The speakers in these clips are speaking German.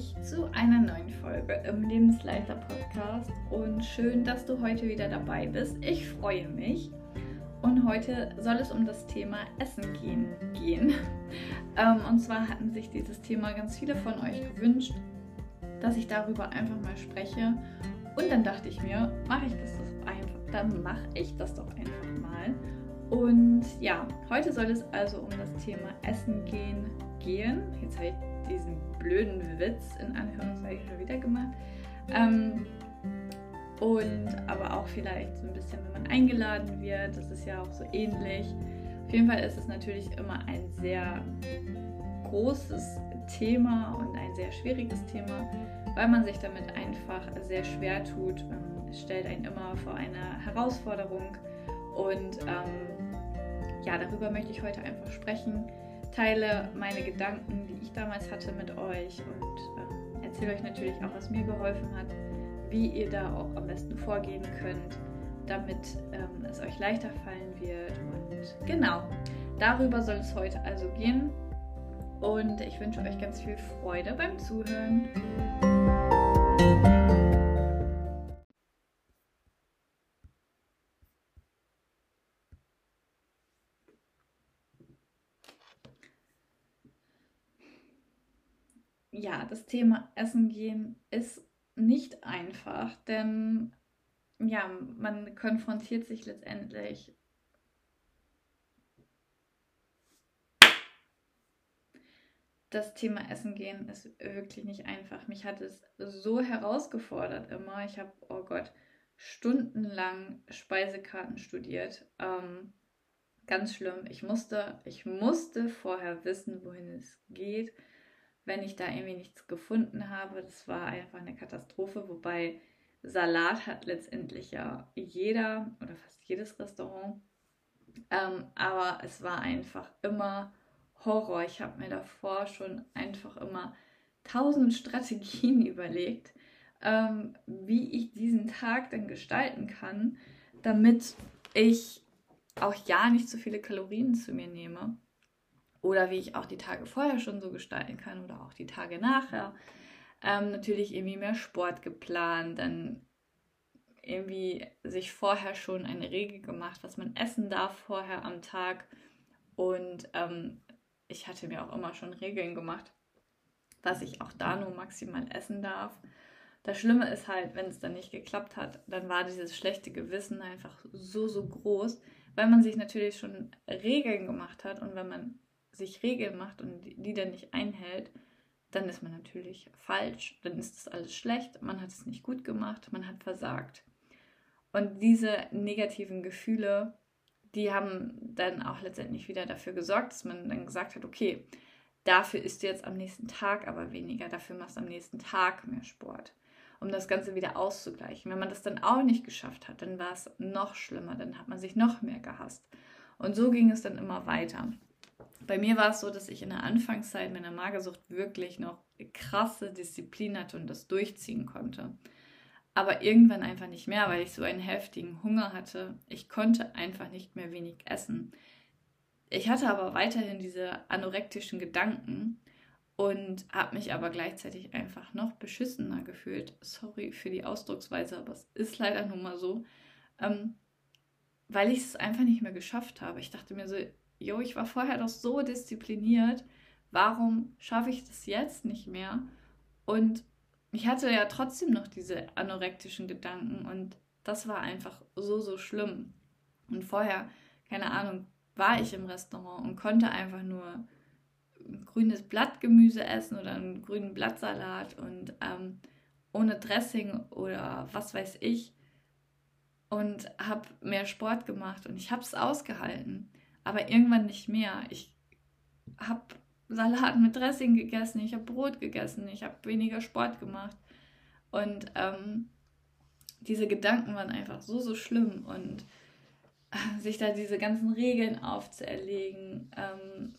dich zu einer neuen Folge im Lebensleiter Podcast und schön, dass du heute wieder dabei bist. Ich freue mich und heute soll es um das Thema Essen gehen. gehen. Ähm, und zwar hatten sich dieses Thema ganz viele von euch gewünscht, dass ich darüber einfach mal spreche. Und dann dachte ich mir, mache ich das doch einfach, dann mache ich das doch einfach mal. Und ja, heute soll es also um das Thema Essen gehen gehen. Jetzt habe ich diesen blöden Witz in Anführungszeichen schon wieder gemacht. Ähm, und aber auch vielleicht so ein bisschen, wenn man eingeladen wird, das ist ja auch so ähnlich. Auf jeden Fall ist es natürlich immer ein sehr großes Thema und ein sehr schwieriges Thema, weil man sich damit einfach sehr schwer tut. Es stellt einen immer vor eine Herausforderung und ähm, ja, darüber möchte ich heute einfach sprechen teile meine Gedanken, ich damals hatte, mit euch und äh, erzähle euch natürlich auch, was mir geholfen hat, wie ihr da auch am besten vorgehen könnt, damit ähm, es euch leichter fallen wird. Und genau, darüber soll es heute also gehen. Und ich wünsche euch ganz viel Freude beim Zuhören. Ja, das Thema Essen gehen ist nicht einfach, denn ja, man konfrontiert sich letztendlich das Thema Essen gehen ist wirklich nicht einfach. Mich hat es so herausgefordert immer. Ich habe, oh Gott, stundenlang Speisekarten studiert. Ähm, ganz schlimm. Ich musste, ich musste vorher wissen, wohin es geht wenn ich da irgendwie nichts gefunden habe. Das war einfach eine Katastrophe, wobei Salat hat letztendlich ja jeder oder fast jedes Restaurant. Ähm, aber es war einfach immer Horror. Ich habe mir davor schon einfach immer tausend Strategien überlegt, ähm, wie ich diesen Tag dann gestalten kann, damit ich auch ja nicht so viele Kalorien zu mir nehme oder wie ich auch die Tage vorher schon so gestalten kann oder auch die Tage nachher. Ähm, natürlich irgendwie mehr Sport geplant, dann irgendwie sich vorher schon eine Regel gemacht, was man essen darf vorher am Tag. Und ähm, ich hatte mir auch immer schon Regeln gemacht, was ich auch da nur maximal essen darf. Das Schlimme ist halt, wenn es dann nicht geklappt hat, dann war dieses schlechte Gewissen einfach so, so groß, weil man sich natürlich schon Regeln gemacht hat und wenn man sich Regeln macht und die dann nicht einhält, dann ist man natürlich falsch, dann ist das alles schlecht, man hat es nicht gut gemacht, man hat versagt. Und diese negativen Gefühle, die haben dann auch letztendlich wieder dafür gesorgt, dass man dann gesagt hat, okay, dafür isst du jetzt am nächsten Tag aber weniger, dafür machst du am nächsten Tag mehr Sport, um das Ganze wieder auszugleichen. Wenn man das dann auch nicht geschafft hat, dann war es noch schlimmer, dann hat man sich noch mehr gehasst. Und so ging es dann immer weiter. Bei mir war es so, dass ich in der Anfangszeit meiner Magersucht wirklich noch krasse Disziplin hatte und das durchziehen konnte. Aber irgendwann einfach nicht mehr, weil ich so einen heftigen Hunger hatte. Ich konnte einfach nicht mehr wenig essen. Ich hatte aber weiterhin diese anorektischen Gedanken und habe mich aber gleichzeitig einfach noch beschissener gefühlt. Sorry für die Ausdrucksweise, aber es ist leider nun mal so. Ähm, weil ich es einfach nicht mehr geschafft habe. Ich dachte mir so, jo, ich war vorher doch so diszipliniert, warum schaffe ich das jetzt nicht mehr? Und ich hatte ja trotzdem noch diese anorektischen Gedanken und das war einfach so, so schlimm. Und vorher, keine Ahnung, war ich im Restaurant und konnte einfach nur grünes Blattgemüse essen oder einen grünen Blattsalat und ähm, ohne Dressing oder was weiß ich und habe mehr Sport gemacht und ich habe es ausgehalten aber irgendwann nicht mehr. Ich habe Salat mit Dressing gegessen, ich habe Brot gegessen, ich habe weniger Sport gemacht. Und ähm, diese Gedanken waren einfach so, so schlimm. Und äh, sich da diese ganzen Regeln aufzuerlegen, ähm,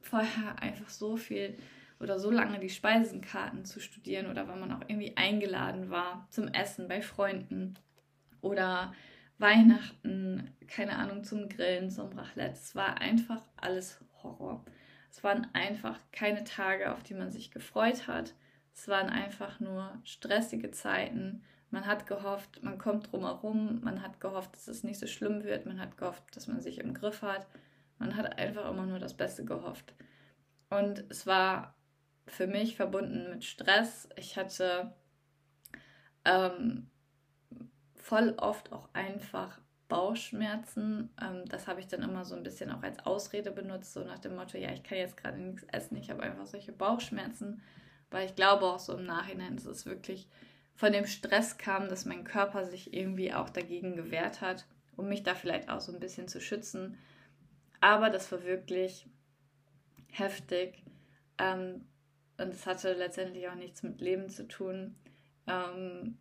vorher einfach so viel oder so lange die Speisenkarten zu studieren oder wenn man auch irgendwie eingeladen war zum Essen bei Freunden oder Weihnachten, keine Ahnung, zum Grillen, zum Raclette. Es war einfach alles Horror. Es waren einfach keine Tage, auf die man sich gefreut hat, Es waren einfach nur stressige Zeiten. Man hat gehofft, man kommt drumherum. Man hat gehofft, dass es nicht so schlimm wird. Man hat gehofft, dass man sich im Griff hat. Man hat einfach immer nur das Beste gehofft. Und es war für mich verbunden mit Stress. Ich hatte ähm, voll oft auch einfach Bauchschmerzen. Ähm, das habe ich dann immer so ein bisschen auch als Ausrede benutzt, so nach dem Motto, ja, ich kann jetzt gerade nichts essen, ich habe einfach solche Bauchschmerzen, weil ich glaube auch so im Nachhinein, dass es wirklich von dem Stress kam, dass mein Körper sich irgendwie auch dagegen gewehrt hat, um mich da vielleicht auch so ein bisschen zu schützen. Aber das war wirklich heftig. Ähm, und es hatte letztendlich auch nichts mit Leben zu tun. Ähm,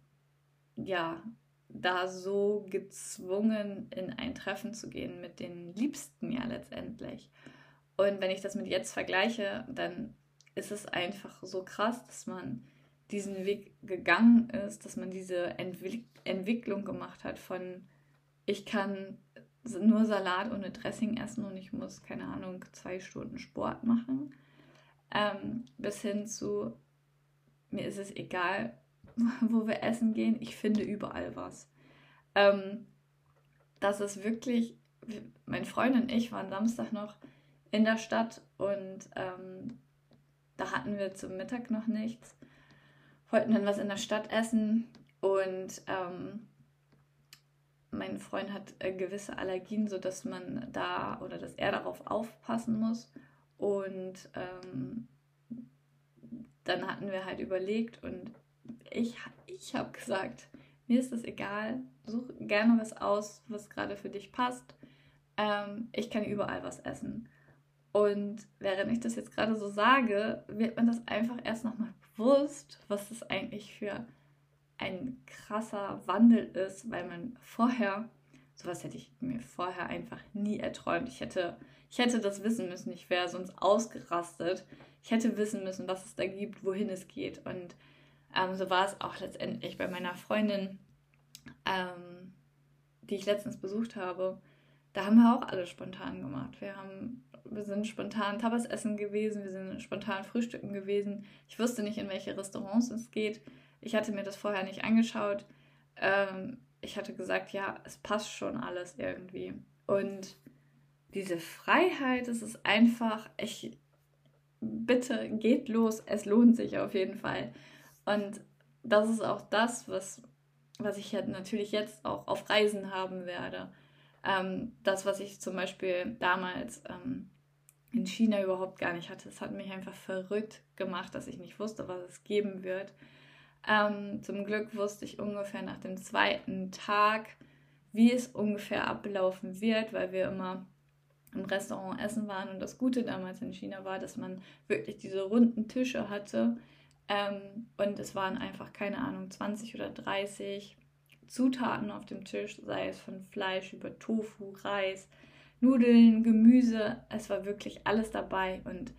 ja, da so gezwungen in ein Treffen zu gehen mit den Liebsten ja letztendlich. Und wenn ich das mit jetzt vergleiche, dann ist es einfach so krass, dass man diesen Weg gegangen ist, dass man diese Entwick Entwicklung gemacht hat von ich kann nur Salat ohne Dressing essen und ich muss, keine Ahnung, zwei Stunden Sport machen, ähm, bis hin zu mir ist es egal, wo wir essen gehen. Ich finde überall was. Ähm, das ist wirklich, mein Freund und ich waren Samstag noch in der Stadt und ähm, da hatten wir zum Mittag noch nichts. Wollten dann was in der Stadt essen und ähm, mein Freund hat äh, gewisse Allergien, sodass man da oder dass er darauf aufpassen muss. Und ähm, dann hatten wir halt überlegt und ich, ich habe gesagt, mir ist das egal, such gerne was aus, was gerade für dich passt. Ähm, ich kann überall was essen. Und während ich das jetzt gerade so sage, wird man das einfach erst nochmal bewusst, was das eigentlich für ein krasser Wandel ist, weil man vorher, sowas hätte ich mir vorher einfach nie erträumt. Ich hätte, ich hätte das wissen müssen, ich wäre sonst ausgerastet. Ich hätte wissen müssen, was es da gibt, wohin es geht. Und ähm, so war es auch letztendlich bei meiner Freundin, ähm, die ich letztens besucht habe. Da haben wir auch alles spontan gemacht. Wir haben wir sind spontan Tabas essen gewesen, wir sind spontan frühstücken gewesen. Ich wusste nicht, in welche Restaurants es geht. Ich hatte mir das vorher nicht angeschaut. Ähm, ich hatte gesagt, ja, es passt schon alles irgendwie. Und diese Freiheit, es ist einfach, ich bitte geht los, es lohnt sich auf jeden Fall. Und das ist auch das, was, was ich natürlich jetzt auch auf Reisen haben werde. Ähm, das, was ich zum Beispiel damals ähm, in China überhaupt gar nicht hatte. Es hat mich einfach verrückt gemacht, dass ich nicht wusste, was es geben wird. Ähm, zum Glück wusste ich ungefähr nach dem zweiten Tag, wie es ungefähr ablaufen wird, weil wir immer im Restaurant essen waren. Und das Gute damals in China war, dass man wirklich diese runden Tische hatte. Ähm, und es waren einfach, keine Ahnung, 20 oder 30 Zutaten auf dem Tisch, sei es von Fleisch über Tofu, Reis, Nudeln, Gemüse. Es war wirklich alles dabei. Und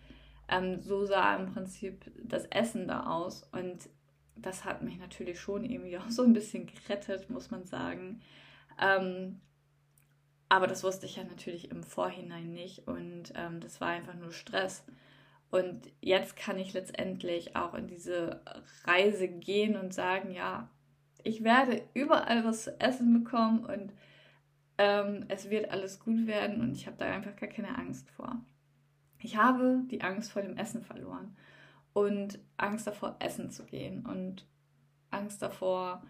ähm, so sah im Prinzip das Essen da aus. Und das hat mich natürlich schon irgendwie auch so ein bisschen gerettet, muss man sagen. Ähm, aber das wusste ich ja natürlich im Vorhinein nicht und ähm, das war einfach nur Stress. Und jetzt kann ich letztendlich auch in diese Reise gehen und sagen, ja, ich werde überall was zu essen bekommen und ähm, es wird alles gut werden und ich habe da einfach gar keine Angst vor. Ich habe die Angst vor dem Essen verloren und Angst davor, essen zu gehen und Angst davor,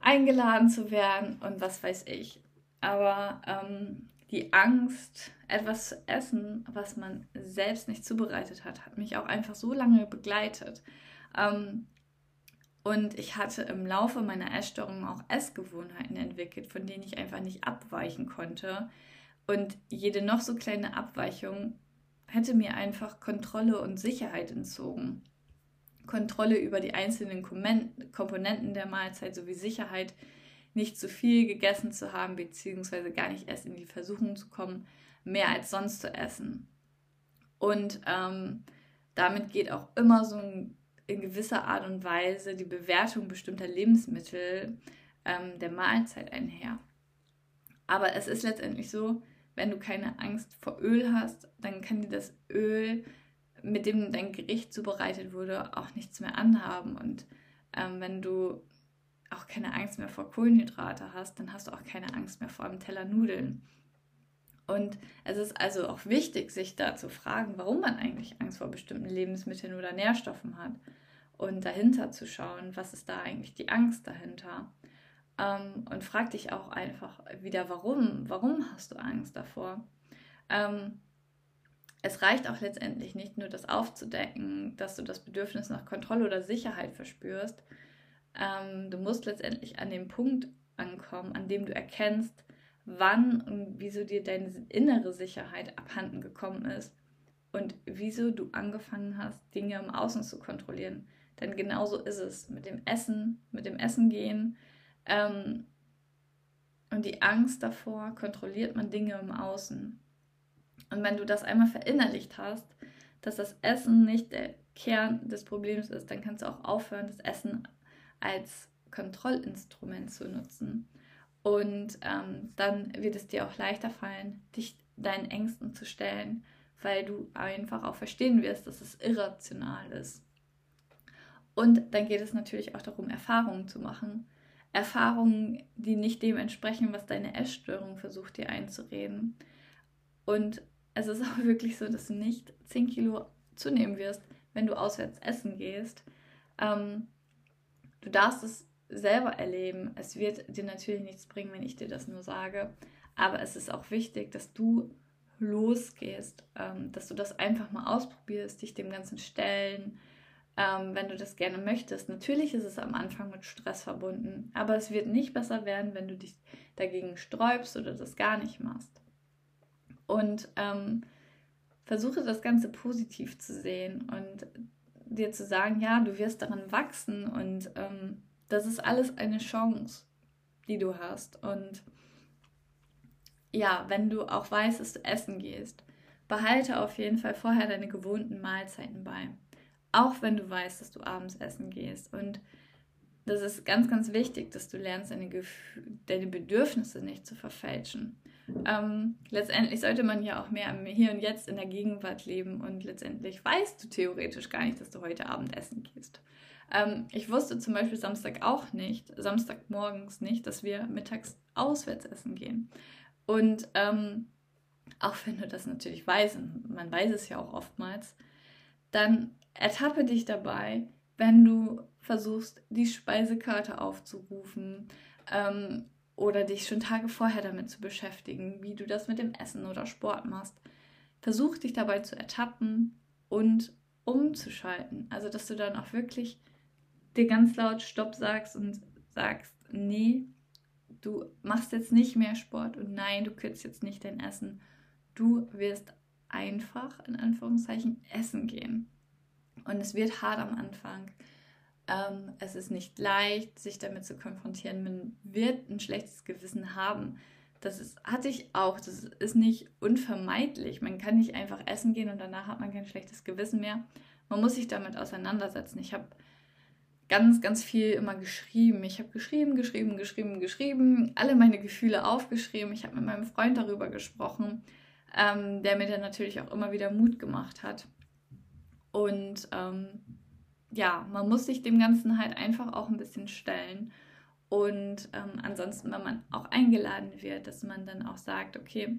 eingeladen zu werden und was weiß ich. Aber ähm, die Angst, etwas zu essen, was man selbst nicht zubereitet hat, hat mich auch einfach so lange begleitet. Ähm, und ich hatte im Laufe meiner Essstörung auch Essgewohnheiten entwickelt, von denen ich einfach nicht abweichen konnte. Und jede noch so kleine Abweichung hätte mir einfach Kontrolle und Sicherheit entzogen. Kontrolle über die einzelnen Komponenten der Mahlzeit sowie Sicherheit, nicht zu viel gegessen zu haben, beziehungsweise gar nicht erst in die Versuchung zu kommen, mehr als sonst zu essen. Und ähm, damit geht auch immer so ein, in gewisser Art und Weise die Bewertung bestimmter Lebensmittel ähm, der Mahlzeit einher. Aber es ist letztendlich so, wenn du keine Angst vor Öl hast, dann kann dir das Öl mit dem dein Gericht zubereitet wurde, auch nichts mehr anhaben. Und ähm, wenn du auch keine Angst mehr vor Kohlenhydrate hast, dann hast du auch keine Angst mehr vor einem Teller Nudeln. Und es ist also auch wichtig, sich da zu fragen, warum man eigentlich Angst vor bestimmten Lebensmitteln oder Nährstoffen hat. Und dahinter zu schauen, was ist da eigentlich die Angst dahinter. Ähm, und frag dich auch einfach wieder, warum? Warum hast du Angst davor? Ähm, es reicht auch letztendlich nicht nur das aufzudecken, dass du das Bedürfnis nach Kontrolle oder Sicherheit verspürst. Ähm, du musst letztendlich an dem Punkt ankommen, an dem du erkennst, wann und wieso dir deine innere Sicherheit abhanden gekommen ist und wieso du angefangen hast, Dinge im Außen zu kontrollieren. Denn genauso ist es mit dem Essen, mit dem Essen gehen. Ähm, und die Angst davor kontrolliert man Dinge im Außen. Und wenn du das einmal verinnerlicht hast, dass das Essen nicht der Kern des Problems ist, dann kannst du auch aufhören, das Essen als Kontrollinstrument zu nutzen. Und ähm, dann wird es dir auch leichter fallen, dich deinen Ängsten zu stellen, weil du einfach auch verstehen wirst, dass es irrational ist. Und dann geht es natürlich auch darum, Erfahrungen zu machen. Erfahrungen, die nicht dem entsprechen, was deine Essstörung versucht dir einzureden. Und es ist auch wirklich so, dass du nicht 10 Kilo zunehmen wirst, wenn du auswärts essen gehst. Ähm, du darfst es selber erleben. Es wird dir natürlich nichts bringen, wenn ich dir das nur sage. Aber es ist auch wichtig, dass du losgehst, ähm, dass du das einfach mal ausprobierst, dich dem Ganzen stellen, ähm, wenn du das gerne möchtest. Natürlich ist es am Anfang mit Stress verbunden, aber es wird nicht besser werden, wenn du dich dagegen sträubst oder das gar nicht machst. Und ähm, versuche das Ganze positiv zu sehen und dir zu sagen, ja, du wirst daran wachsen und ähm, das ist alles eine Chance, die du hast. Und ja, wenn du auch weißt, dass du essen gehst, behalte auf jeden Fall vorher deine gewohnten Mahlzeiten bei. Auch wenn du weißt, dass du abends essen gehst. Und das ist ganz, ganz wichtig, dass du lernst, deine, deine Bedürfnisse nicht zu verfälschen. Ähm, letztendlich sollte man ja auch mehr im Hier und Jetzt in der Gegenwart leben und letztendlich weißt du theoretisch gar nicht, dass du heute Abend essen gehst. Ähm, ich wusste zum Beispiel Samstag auch nicht, Samstagmorgens nicht, dass wir mittags auswärts essen gehen. Und ähm, auch wenn du das natürlich weißt, und man weiß es ja auch oftmals, dann ertappe dich dabei, wenn du versuchst, die Speisekarte aufzurufen ähm, oder dich schon Tage vorher damit zu beschäftigen, wie du das mit dem Essen oder Sport machst. Versuch dich dabei zu ertappen und umzuschalten. Also, dass du dann auch wirklich dir ganz laut Stopp sagst und sagst, nee, du machst jetzt nicht mehr Sport und nein, du kürzt jetzt nicht dein Essen. Du wirst einfach, in Anführungszeichen, essen gehen. Und es wird hart am Anfang. Ähm, es ist nicht leicht, sich damit zu konfrontieren. Man wird ein schlechtes Gewissen haben. Das ist, hatte ich auch. Das ist nicht unvermeidlich. Man kann nicht einfach essen gehen und danach hat man kein schlechtes Gewissen mehr. Man muss sich damit auseinandersetzen. Ich habe ganz, ganz viel immer geschrieben. Ich habe geschrieben, geschrieben, geschrieben, geschrieben, alle meine Gefühle aufgeschrieben. Ich habe mit meinem Freund darüber gesprochen, ähm, der mir dann natürlich auch immer wieder Mut gemacht hat. Und ähm, ja, man muss sich dem Ganzen halt einfach auch ein bisschen stellen. Und ähm, ansonsten, wenn man auch eingeladen wird, dass man dann auch sagt, okay,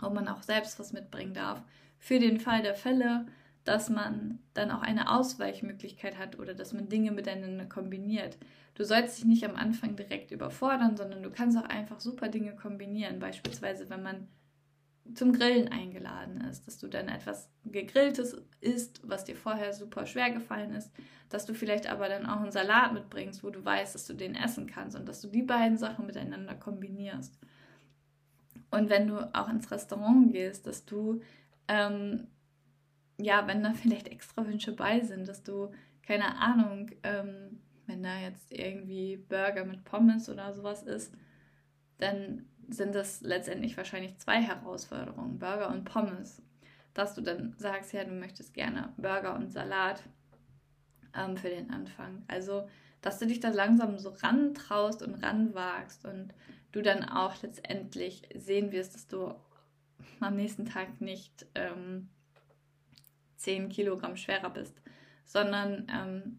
ob man auch selbst was mitbringen darf. Für den Fall der Fälle, dass man dann auch eine Ausweichmöglichkeit hat oder dass man Dinge miteinander kombiniert. Du sollst dich nicht am Anfang direkt überfordern, sondern du kannst auch einfach super Dinge kombinieren. Beispielsweise, wenn man zum Grillen eingeladen ist, dass du dann etwas gegrilltes isst, was dir vorher super schwer gefallen ist, dass du vielleicht aber dann auch einen Salat mitbringst, wo du weißt, dass du den essen kannst und dass du die beiden Sachen miteinander kombinierst. Und wenn du auch ins Restaurant gehst, dass du ähm, ja, wenn da vielleicht extra Wünsche bei sind, dass du, keine Ahnung, ähm, wenn da jetzt irgendwie Burger mit Pommes oder sowas ist, dann sind das letztendlich wahrscheinlich zwei Herausforderungen, Burger und Pommes. Dass du dann sagst, ja, du möchtest gerne Burger und Salat ähm, für den Anfang. Also, dass du dich da langsam so rantraust und ranwagst und du dann auch letztendlich sehen wirst, dass du am nächsten Tag nicht ähm, 10 Kilogramm schwerer bist, sondern ähm,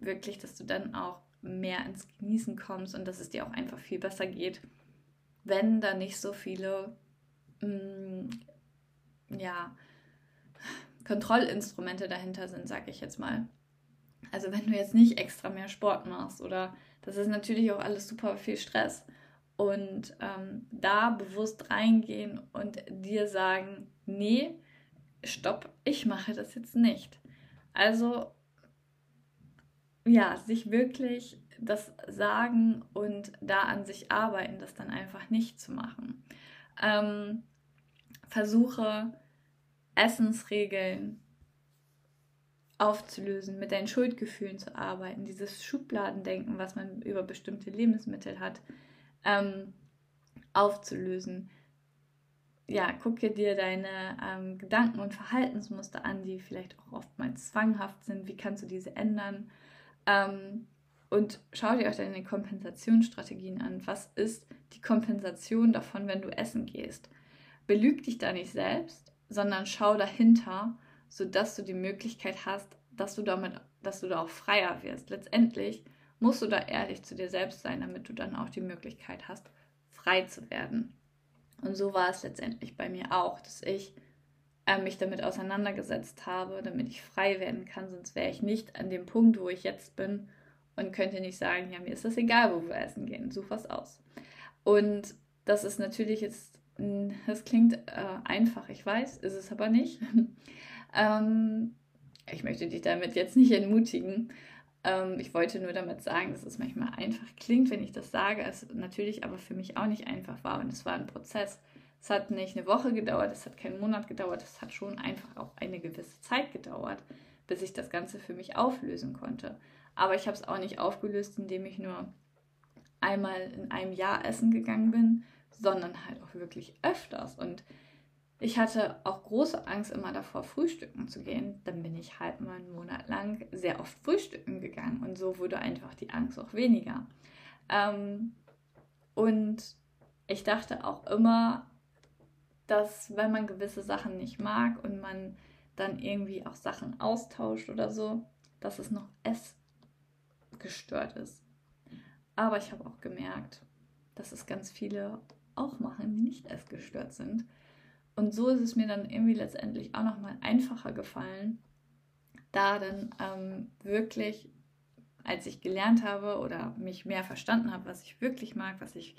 wirklich, dass du dann auch mehr ins Genießen kommst und dass es dir auch einfach viel besser geht, wenn da nicht so viele mh, mm, ja, Kontrollinstrumente dahinter sind, sage ich jetzt mal. Also wenn du jetzt nicht extra mehr Sport machst oder das ist natürlich auch alles super viel Stress. Und ähm, da bewusst reingehen und dir sagen, nee, stopp, ich mache das jetzt nicht. Also ja, sich wirklich das sagen und da an sich arbeiten, das dann einfach nicht zu machen. Ähm, versuche Essensregeln aufzulösen, mit deinen Schuldgefühlen zu arbeiten, dieses Schubladendenken, was man über bestimmte Lebensmittel hat, ähm, aufzulösen. Ja, gucke dir deine ähm, Gedanken und Verhaltensmuster an, die vielleicht auch oftmals zwanghaft sind. Wie kannst du diese ändern? Ähm, und schau dir auch deine Kompensationsstrategien an. Was ist die Kompensation davon, wenn du essen gehst? Belüg dich da nicht selbst, sondern schau dahinter, sodass du die Möglichkeit hast, dass du damit, dass du da auch freier wirst. Letztendlich musst du da ehrlich zu dir selbst sein, damit du dann auch die Möglichkeit hast, frei zu werden. Und so war es letztendlich bei mir auch, dass ich äh, mich damit auseinandergesetzt habe, damit ich frei werden kann. Sonst wäre ich nicht an dem Punkt, wo ich jetzt bin und könnte nicht sagen, ja, mir ist das egal, wo wir essen gehen, such was aus. Und das ist natürlich jetzt, das klingt äh, einfach, ich weiß, ist es aber nicht. ähm, ich möchte dich damit jetzt nicht entmutigen. Ähm, ich wollte nur damit sagen, dass es manchmal einfach klingt, wenn ich das sage, es natürlich aber für mich auch nicht einfach war und es war ein Prozess. Es hat nicht eine Woche gedauert, es hat keinen Monat gedauert, es hat schon einfach auch eine gewisse Zeit gedauert, bis ich das Ganze für mich auflösen konnte. Aber ich habe es auch nicht aufgelöst, indem ich nur einmal in einem Jahr essen gegangen bin, sondern halt auch wirklich öfters. Und ich hatte auch große Angst immer davor, frühstücken zu gehen. Dann bin ich halt mal einen Monat lang sehr oft frühstücken gegangen und so wurde einfach die Angst auch weniger. Ähm, und ich dachte auch immer, dass wenn man gewisse Sachen nicht mag und man dann irgendwie auch Sachen austauscht oder so, dass es noch essgestört ist. Aber ich habe auch gemerkt, dass es ganz viele auch machen, die nicht essgestört sind. Und so ist es mir dann irgendwie letztendlich auch nochmal einfacher gefallen, da dann ähm, wirklich, als ich gelernt habe oder mich mehr verstanden habe, was ich wirklich mag, was ich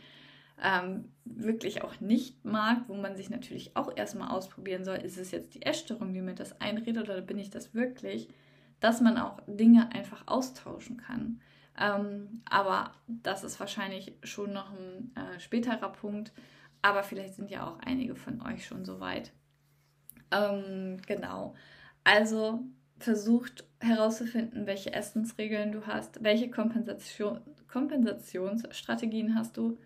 ähm, wirklich auch nicht mag, wo man sich natürlich auch erstmal ausprobieren soll, ist es jetzt die Essstörung, die mir das einredet oder bin ich das wirklich, dass man auch Dinge einfach austauschen kann. Ähm, aber das ist wahrscheinlich schon noch ein äh, späterer Punkt. Aber vielleicht sind ja auch einige von euch schon so weit. Ähm, genau. Also versucht herauszufinden, welche Essensregeln du hast, welche Kompensation, Kompensationsstrategien hast du,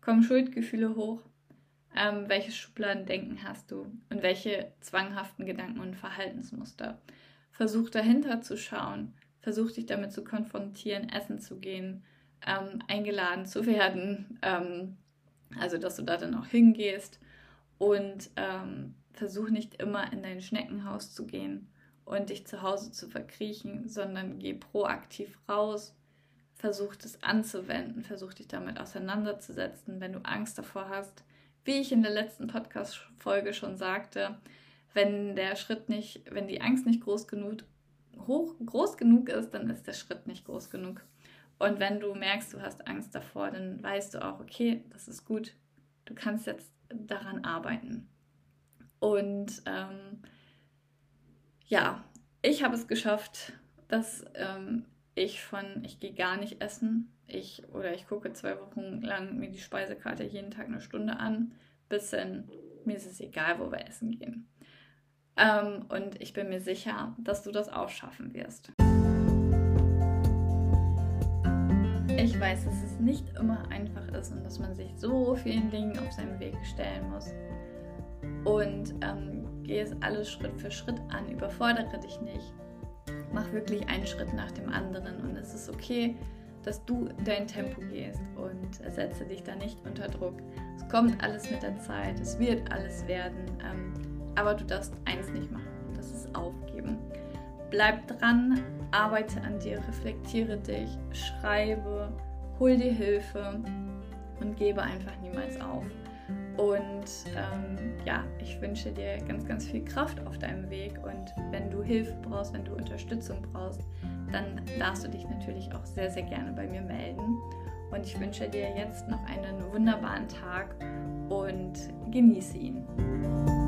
kommen Schuldgefühle hoch, ähm, welches Schubladendenken hast du und welche zwanghaften Gedanken und Verhaltensmuster. Versuch dahinter zu schauen, versuch dich damit zu konfrontieren, essen zu gehen, ähm, eingeladen zu werden, ähm, also dass du da dann auch hingehst. Und ähm, versuch nicht immer in dein Schneckenhaus zu gehen und dich zu Hause zu verkriechen, sondern geh proaktiv raus, versuch das anzuwenden, versuch dich damit auseinanderzusetzen, wenn du Angst davor hast. Wie ich in der letzten Podcast-Folge schon sagte, wenn der Schritt nicht, wenn die Angst nicht groß genug, hoch, groß genug ist, dann ist der Schritt nicht groß genug. Und wenn du merkst, du hast Angst davor, dann weißt du auch, okay, das ist gut, du kannst jetzt daran arbeiten. Und ähm, ja, ich habe es geschafft, dass ähm, ich von ich gehe gar nicht essen, ich oder ich gucke zwei Wochen lang mir die Speisekarte jeden Tag eine Stunde an, bis dann mir ist es egal, wo wir essen gehen. Ähm, und ich bin mir sicher, dass du das auch schaffen wirst. Ich weiß, dass es nicht immer einfach ist und dass man sich so vielen Dingen auf seinem Weg stellen muss. Und ähm, gehe es alles Schritt für Schritt an, überfordere dich nicht mach wirklich einen Schritt nach dem anderen und es ist okay, dass du dein Tempo gehst und setze dich da nicht unter Druck. Es kommt alles mit der Zeit, es wird alles werden, ähm, aber du darfst eins nicht machen. Das ist aufgeben. Bleib dran, arbeite an dir, reflektiere dich, schreibe, hol dir Hilfe und gebe einfach niemals auf. Und ähm, ja, ich wünsche dir ganz, ganz viel Kraft auf deinem Weg. Und wenn du Hilfe brauchst, wenn du Unterstützung brauchst, dann darfst du dich natürlich auch sehr, sehr gerne bei mir melden. Und ich wünsche dir jetzt noch einen wunderbaren Tag und genieße ihn.